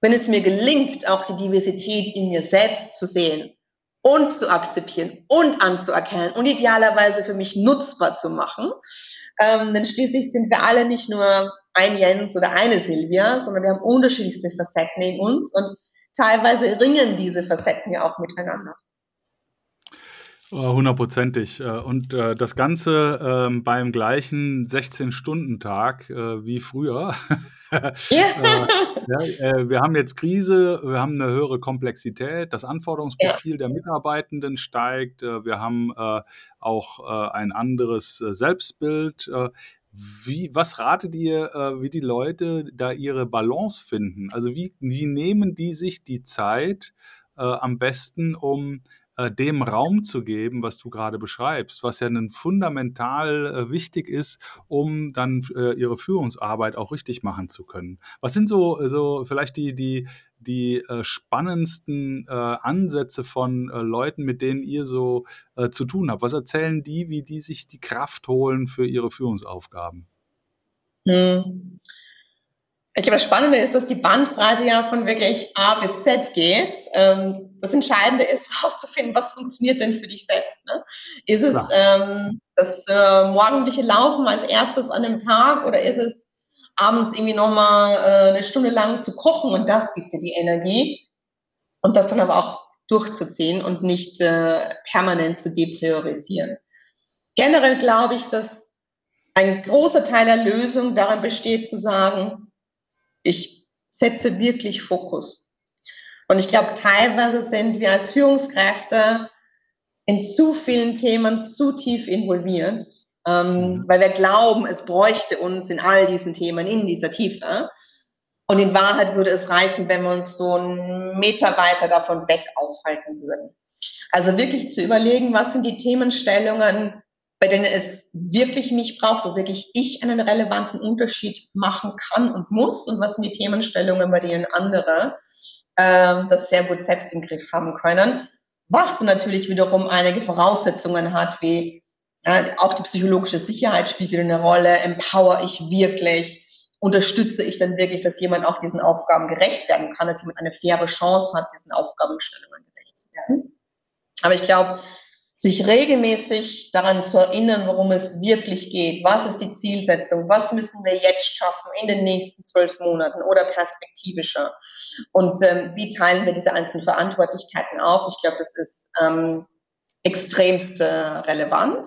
wenn es mir gelingt, auch die Diversität in mir selbst zu sehen und zu akzeptieren und anzuerkennen und idealerweise für mich nutzbar zu machen. Ähm, denn schließlich sind wir alle nicht nur ein Jens oder eine Silvia, sondern wir haben unterschiedlichste Facetten in uns und teilweise ringen diese Facetten ja auch miteinander. Hundertprozentig. Äh, und äh, das Ganze ähm, beim gleichen 16-Stunden-Tag äh, wie früher. ja. ja, wir haben jetzt Krise, wir haben eine höhere Komplexität, das Anforderungsprofil ja. der Mitarbeitenden steigt, wir haben auch ein anderes Selbstbild. Wie, was ratet ihr, wie die Leute da ihre Balance finden? Also wie, wie nehmen die sich die Zeit am besten, um äh, dem Raum zu geben, was du gerade beschreibst, was ja ein fundamental äh, wichtig ist, um dann äh, ihre Führungsarbeit auch richtig machen zu können. Was sind so, so vielleicht die, die, die äh, spannendsten äh, Ansätze von äh, Leuten, mit denen ihr so zu tun habt? Was erzählen die, wie die sich die Kraft holen für ihre Führungsaufgaben? Hm. Ich glaube, das Spannende ist, dass die Bandbreite ja von wirklich A bis Z geht. Ähm, das Entscheidende ist, herauszufinden, was funktioniert denn für dich selbst. Ne? Ist es ähm, das äh, morgendliche Laufen als erstes an dem Tag oder ist es abends irgendwie nochmal äh, eine Stunde lang zu kochen und das gibt dir die Energie und das dann aber auch durchzuziehen und nicht äh, permanent zu depriorisieren. Generell glaube ich, dass ein großer Teil der Lösung darin besteht, zu sagen, ich setze wirklich Fokus. Und ich glaube, teilweise sind wir als Führungskräfte in zu vielen Themen zu tief involviert, ähm, mhm. weil wir glauben, es bräuchte uns in all diesen Themen in dieser Tiefe. Und in Wahrheit würde es reichen, wenn wir uns so einen Meter weiter davon weg aufhalten würden. Also wirklich zu überlegen, was sind die Themenstellungen, bei denen es wirklich mich braucht, wo wirklich ich einen relevanten Unterschied machen kann und muss und was sind die Themenstellungen, bei denen andere ähm, das sehr gut selbst im Griff haben können. Was dann natürlich wiederum einige Voraussetzungen hat, wie äh, auch die psychologische Sicherheit spielt wieder eine Rolle, empower ich wirklich, unterstütze ich dann wirklich, dass jemand auch diesen Aufgaben gerecht werden kann, dass jemand eine faire Chance hat, diesen Aufgabenstellungen gerecht zu werden. Aber ich glaube, sich regelmäßig daran zu erinnern, worum es wirklich geht. Was ist die Zielsetzung? Was müssen wir jetzt schaffen in den nächsten zwölf Monaten oder perspektivischer? Und ähm, wie teilen wir diese einzelnen Verantwortlichkeiten auf? Ich glaube, das ist ähm, extremst äh, relevant.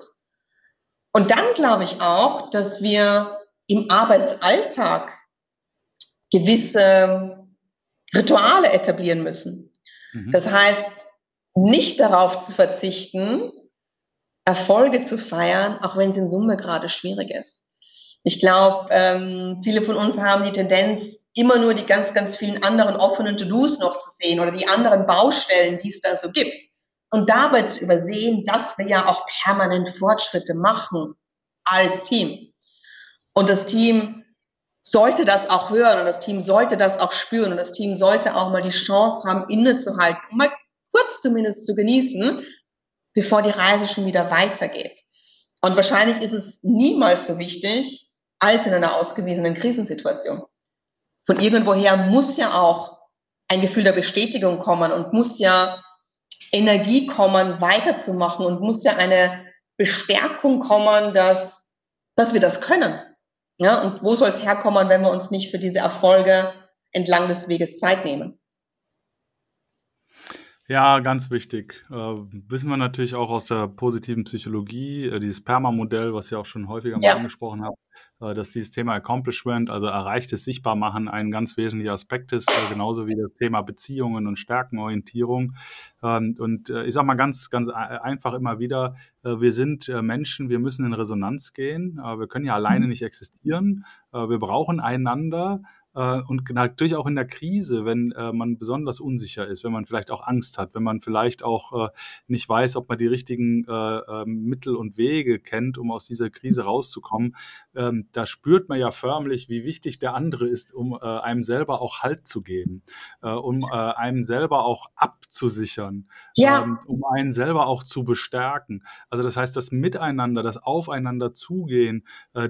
Und dann glaube ich auch, dass wir im Arbeitsalltag gewisse Rituale etablieren müssen. Mhm. Das heißt, nicht darauf zu verzichten, Erfolge zu feiern, auch wenn es in Summe gerade schwierig ist. Ich glaube, ähm, viele von uns haben die Tendenz, immer nur die ganz, ganz vielen anderen offenen To-Dos noch zu sehen oder die anderen Baustellen, die es da so gibt. Und dabei zu übersehen, dass wir ja auch permanent Fortschritte machen als Team. Und das Team sollte das auch hören und das Team sollte das auch spüren und das Team sollte auch mal die Chance haben, innezuhalten, um mal kurz zumindest zu genießen, bevor die Reise schon wieder weitergeht. Und wahrscheinlich ist es niemals so wichtig, als in einer ausgewiesenen Krisensituation. Von irgendwoher muss ja auch ein Gefühl der Bestätigung kommen und muss ja Energie kommen, weiterzumachen und muss ja eine Bestärkung kommen, dass, dass wir das können. Ja, und wo soll es herkommen, wenn wir uns nicht für diese Erfolge entlang des Weges Zeit nehmen? Ja, ganz wichtig. Äh, wissen wir natürlich auch aus der positiven Psychologie, äh, dieses PERMA-Modell, was ich auch schon häufiger mal angesprochen habe, äh, dass dieses Thema Accomplishment, also erreichtes Sichtbarmachen, ein ganz wesentlicher Aspekt ist, äh, genauso wie das Thema Beziehungen und Stärkenorientierung. Ähm, und äh, ich sage mal ganz, ganz einfach immer wieder, äh, wir sind Menschen, wir müssen in Resonanz gehen. wir können ja alleine mhm. nicht existieren. wir brauchen einander. Äh, und natürlich auch in der Krise, wenn äh, man besonders unsicher ist, wenn man vielleicht auch Angst hat, wenn man vielleicht auch äh, nicht weiß, ob man die richtigen ähm, Mittel und Wege kennt, um aus dieser Krise rauszukommen, ähm, da spürt man ja förmlich, wie wichtig der andere ist, um einem selber auch Halt zu geben, um einem selber auch abzusichern, ja. Ähm, um einen selber auch zu bestärken. Also das heißt, das Miteinander, das Aufeinander zugehen,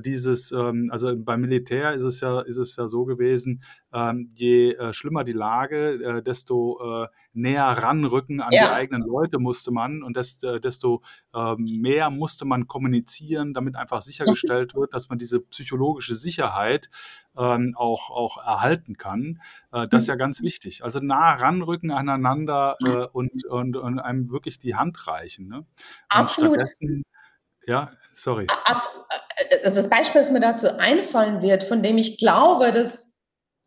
dieses, also beim Militär ist es ja, ist es ja so gewesen, gewesen, ähm, je äh, schlimmer die Lage, äh, desto äh, näher ranrücken an ja. die eigenen Leute musste man und des, äh, desto ähm, mehr musste man kommunizieren, damit einfach sichergestellt wird, dass man diese psychologische Sicherheit ähm, auch, auch erhalten kann. Äh, das ist ja ganz wichtig. Also nah ranrücken aneinander äh, und, und, und einem wirklich die Hand reichen. Ne? Absolut. Ja, sorry. Das Beispiel, das mir dazu einfallen wird, von dem ich glaube, dass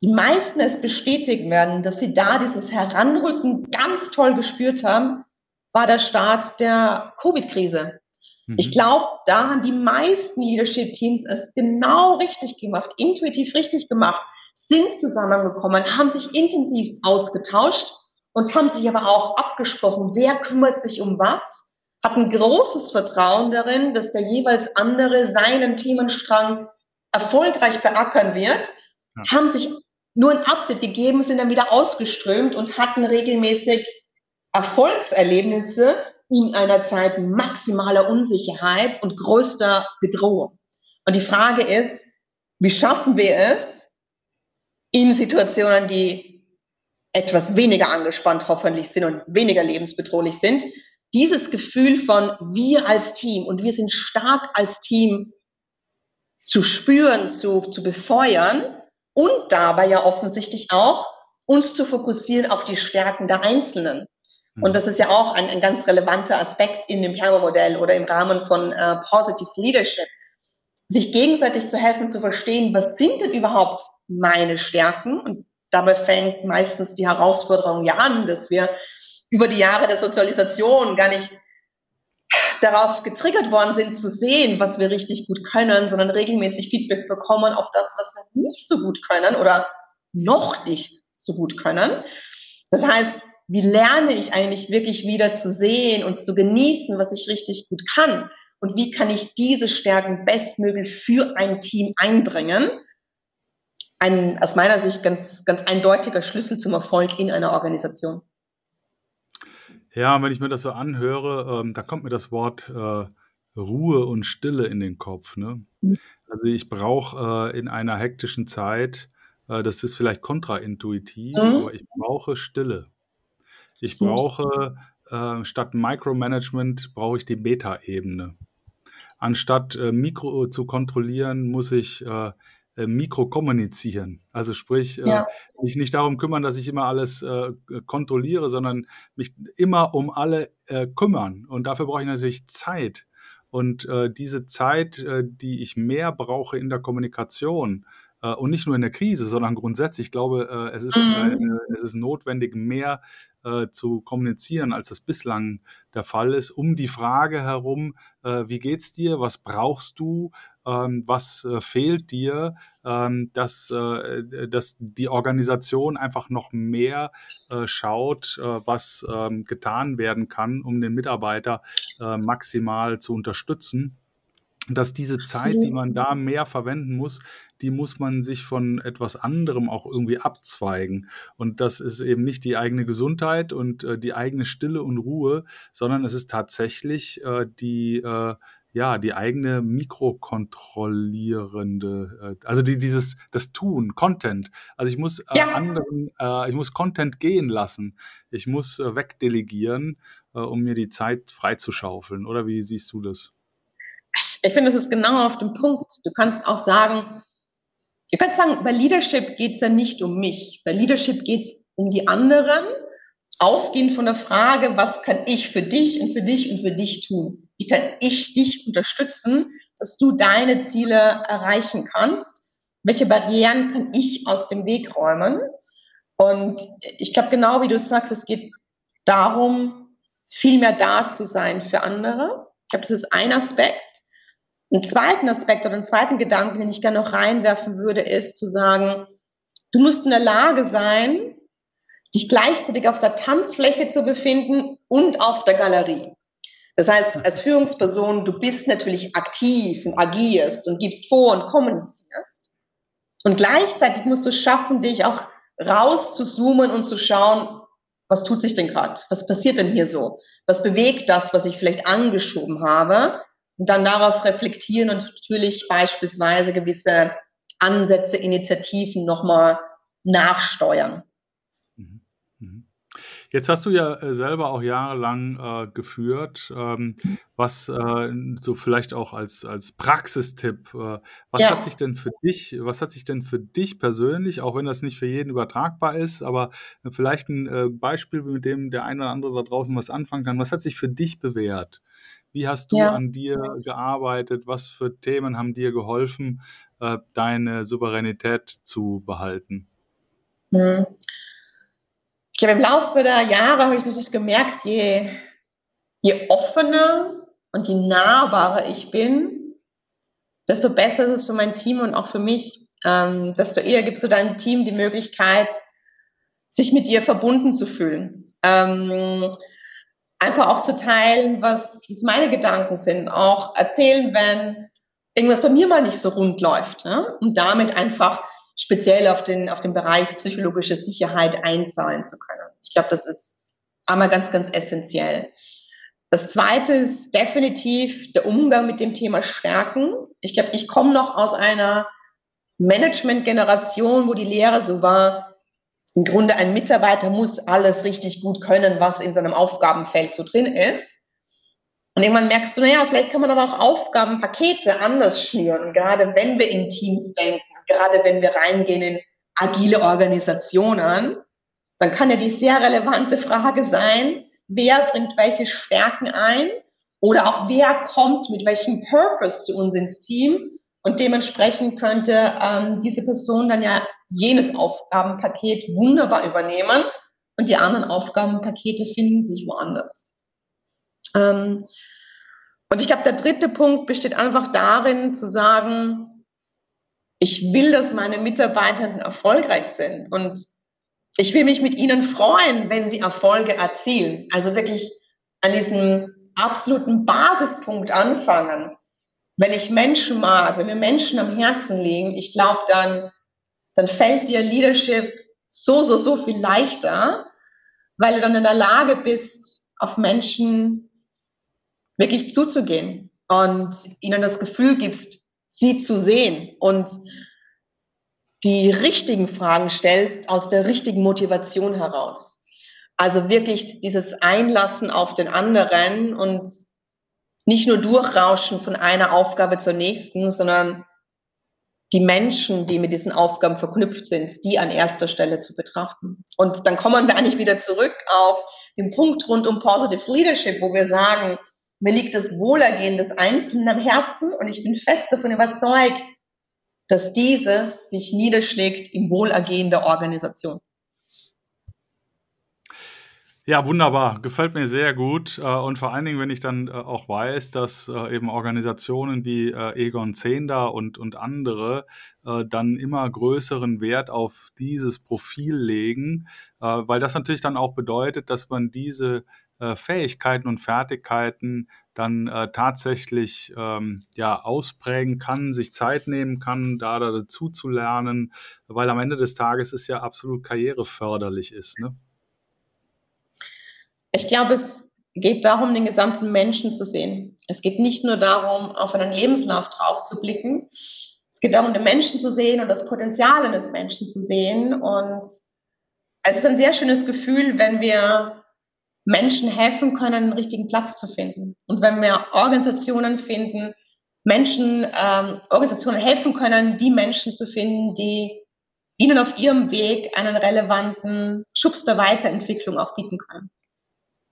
die meisten es bestätigen werden, dass sie da dieses Heranrücken ganz toll gespürt haben, war der Start der Covid-Krise. Mhm. Ich glaube, da haben die meisten Leadership-Teams es genau richtig gemacht, intuitiv richtig gemacht, sind zusammengekommen, haben sich intensiv ausgetauscht und haben sich aber auch abgesprochen, wer kümmert sich um was, hatten großes Vertrauen darin, dass der jeweils andere seinen Themenstrang erfolgreich beackern wird, ja. haben sich nur ein Update gegeben, sind dann wieder ausgeströmt und hatten regelmäßig Erfolgserlebnisse in einer Zeit maximaler Unsicherheit und größter Bedrohung. Und die Frage ist, wie schaffen wir es in Situationen, die etwas weniger angespannt hoffentlich sind und weniger lebensbedrohlich sind, dieses Gefühl von wir als Team und wir sind stark als Team zu spüren, zu, zu befeuern und dabei ja offensichtlich auch uns zu fokussieren auf die Stärken der Einzelnen. Und hm. das ist ja auch ein, ein ganz relevanter Aspekt in dem Perma-Modell oder im Rahmen von äh, Positive Leadership. Sich gegenseitig zu helfen, zu verstehen, was sind denn überhaupt meine Stärken? Und dabei fängt meistens die Herausforderung ja an, dass wir über die Jahre der Sozialisation gar nicht darauf getriggert worden sind, zu sehen, was wir richtig gut können, sondern regelmäßig Feedback bekommen auf das, was wir nicht so gut können oder noch nicht so gut können. Das heißt, wie lerne ich eigentlich wirklich wieder zu sehen und zu genießen, was ich richtig gut kann? Und wie kann ich diese Stärken bestmöglich für ein Team einbringen? Ein aus meiner Sicht ganz, ganz eindeutiger Schlüssel zum Erfolg in einer Organisation. Ja, wenn ich mir das so anhöre, ähm, da kommt mir das Wort äh, Ruhe und Stille in den Kopf. Ne? Mhm. Also ich brauche äh, in einer hektischen Zeit, äh, das ist vielleicht kontraintuitiv, mhm. aber ich brauche Stille. Ich brauche äh, statt Micromanagement brauche ich die Beta-Ebene. Anstatt äh, Mikro zu kontrollieren, muss ich äh, äh, mikrokommunizieren. Also sprich, äh, ja. mich nicht darum kümmern, dass ich immer alles äh, kontrolliere, sondern mich immer um alle äh, kümmern. Und dafür brauche ich natürlich Zeit. Und äh, diese Zeit, äh, die ich mehr brauche in der Kommunikation, äh, und nicht nur in der Krise, sondern grundsätzlich. Ich glaube, äh, es, ist, mhm. äh, es ist notwendig, mehr äh, zu kommunizieren, als das bislang der Fall ist, um die Frage herum, äh, wie geht's dir, was brauchst du, was äh, fehlt dir, ähm, dass, äh, dass die Organisation einfach noch mehr äh, schaut, äh, was ähm, getan werden kann, um den Mitarbeiter äh, maximal zu unterstützen dass diese Zeit, die man da mehr verwenden muss, die muss man sich von etwas anderem auch irgendwie abzweigen. Und das ist eben nicht die eigene Gesundheit und äh, die eigene Stille und Ruhe, sondern es ist tatsächlich äh, die, äh, ja, die eigene mikrokontrollierende, äh, also die, dieses, das Tun, Content. Also ich muss äh, ja. anderen, äh, ich muss Content gehen lassen. Ich muss äh, wegdelegieren, äh, um mir die Zeit freizuschaufeln. Oder wie siehst du das? Ich finde, das ist genau auf dem Punkt. Du kannst auch sagen, du kannst sagen, bei Leadership geht es ja nicht um mich. Bei Leadership geht es um die anderen, ausgehend von der Frage, was kann ich für dich und für dich und für dich tun? Wie kann ich dich unterstützen, dass du deine Ziele erreichen kannst? Welche Barrieren kann ich aus dem Weg räumen? Und ich glaube, genau wie du sagst, es geht darum, viel mehr da zu sein für andere. Ich glaube, das ist ein Aspekt. Einen zweiten Aspekt oder einen zweiten Gedanken, den ich gerne noch reinwerfen würde, ist zu sagen, du musst in der Lage sein, dich gleichzeitig auf der Tanzfläche zu befinden und auf der Galerie. Das heißt, als Führungsperson, du bist natürlich aktiv und agierst und gibst vor und kommunizierst. Und gleichzeitig musst du es schaffen, dich auch raus zu zoomen und zu schauen, was tut sich denn gerade? Was passiert denn hier so? Was bewegt das, was ich vielleicht angeschoben habe? und dann darauf reflektieren und natürlich beispielsweise gewisse Ansätze, Initiativen nochmal nachsteuern. Jetzt hast du ja äh, selber auch jahrelang äh, geführt, ähm, was äh, so vielleicht auch als, als Praxistipp, äh, was ja. hat sich denn für dich, was hat sich denn für dich persönlich, auch wenn das nicht für jeden übertragbar ist, aber vielleicht ein äh, Beispiel, mit dem der eine oder andere da draußen was anfangen kann, was hat sich für dich bewährt? Wie hast du ja. an dir gearbeitet? Was für Themen haben dir geholfen, äh, deine Souveränität zu behalten? Hm. Ich glaube, im Laufe der Jahre habe ich natürlich gemerkt, je, je offener und je nahbarer ich bin, desto besser ist es für mein Team und auch für mich. Ähm, desto eher gibst du deinem Team die Möglichkeit, sich mit dir verbunden zu fühlen. Ähm, einfach auch zu teilen, was, was meine Gedanken sind, auch erzählen, wenn irgendwas bei mir mal nicht so rund läuft ne? und damit einfach speziell auf den, auf den Bereich psychologische Sicherheit einzahlen zu können. Ich glaube, das ist einmal ganz, ganz essentiell. Das zweite ist definitiv der Umgang mit dem Thema Stärken. Ich glaube, ich komme noch aus einer Management-Generation, wo die Lehre so war, im Grunde ein Mitarbeiter muss alles richtig gut können, was in seinem Aufgabenfeld so drin ist. Und irgendwann merkst du, naja, vielleicht kann man aber auch Aufgabenpakete anders schnüren. gerade wenn wir in Teams denken, gerade wenn wir reingehen in agile Organisationen, dann kann ja die sehr relevante Frage sein, wer bringt welche Stärken ein oder auch wer kommt mit welchem Purpose zu uns ins Team. Und dementsprechend könnte ähm, diese Person dann ja jenes Aufgabenpaket wunderbar übernehmen und die anderen Aufgabenpakete finden sich woanders. Ähm, und ich glaube, der dritte Punkt besteht einfach darin zu sagen, ich will, dass meine Mitarbeitenden erfolgreich sind und ich will mich mit ihnen freuen, wenn sie Erfolge erzielen. Also wirklich an diesem absoluten Basispunkt anfangen. Wenn ich Menschen mag, wenn mir Menschen am Herzen liegen, ich glaube, dann dann fällt dir Leadership so, so, so viel leichter, weil du dann in der Lage bist, auf Menschen wirklich zuzugehen und ihnen das Gefühl gibst, sie zu sehen und die richtigen Fragen stellst aus der richtigen Motivation heraus. Also wirklich dieses Einlassen auf den anderen und nicht nur durchrauschen von einer Aufgabe zur nächsten, sondern die Menschen, die mit diesen Aufgaben verknüpft sind, die an erster Stelle zu betrachten. Und dann kommen wir eigentlich wieder zurück auf den Punkt rund um Positive Leadership, wo wir sagen, mir liegt das Wohlergehen des Einzelnen am Herzen und ich bin fest davon überzeugt, dass dieses sich niederschlägt im Wohlergehen der Organisation. Ja, wunderbar. Gefällt mir sehr gut. Äh, und vor allen Dingen, wenn ich dann äh, auch weiß, dass äh, eben Organisationen wie Egon Zehnder und, und andere dann immer größeren Wert auf dieses Profil legen, weil das natürlich dann auch bedeutet, dass man diese Fähigkeiten und Fertigkeiten dann äh, tatsächlich ähm, ja ausprägen kann, sich Zeit nehmen kann, da dazu zu lernen, weil am Ende des Tages es ja absolut karriereförderlich ist. Ne? Ich glaube, es geht darum, den gesamten Menschen zu sehen. Es geht nicht nur darum, auf einen Lebenslauf drauf zu blicken. Es geht darum, den Menschen zu sehen und das Potenzial eines Menschen zu sehen. Und es ist ein sehr schönes Gefühl, wenn wir Menschen helfen können, einen richtigen Platz zu finden. Und wenn wir Organisationen finden, Menschen, ähm, Organisationen helfen können, die Menschen zu finden, die ihnen auf ihrem Weg einen relevanten Schubs der Weiterentwicklung auch bieten können.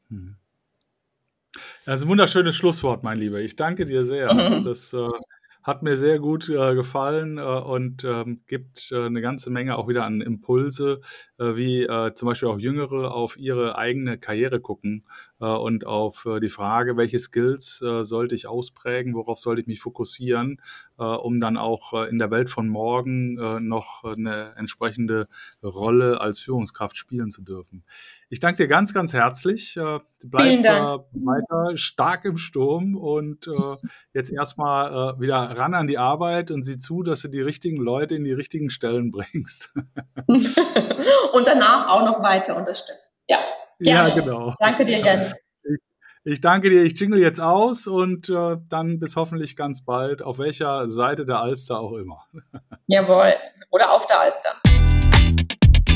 Hm. Das ist ein wunderschönes Schlusswort, mein Lieber. Ich danke dir sehr. Mhm. Das äh, hat mir sehr gut äh, gefallen äh, und ähm, gibt äh, eine ganze Menge auch wieder an Impulse, äh, wie äh, zum Beispiel auch Jüngere auf ihre eigene Karriere gucken und auf äh, die Frage, welche Skills äh, sollte ich ausprägen, worauf sollte ich mich fokussieren, äh, um dann auch äh, in der Welt von morgen äh, noch eine entsprechende Rolle als Führungskraft spielen zu dürfen. Ich danke dir ganz, ganz herzlich. Äh, bleib weiter stark im Sturm und äh, jetzt erstmal äh, wieder ran an die Arbeit und sieh zu, dass du die richtigen Leute in die richtigen Stellen bringst. und danach auch noch weiter unterstützt. Ja, gerne. ja genau. Danke dir, Jens. Ich, danke dir. Ich jingle jetzt aus und äh, dann bis hoffentlich ganz bald, auf welcher Seite der Alster auch immer. Jawohl. Oder auf der Alster.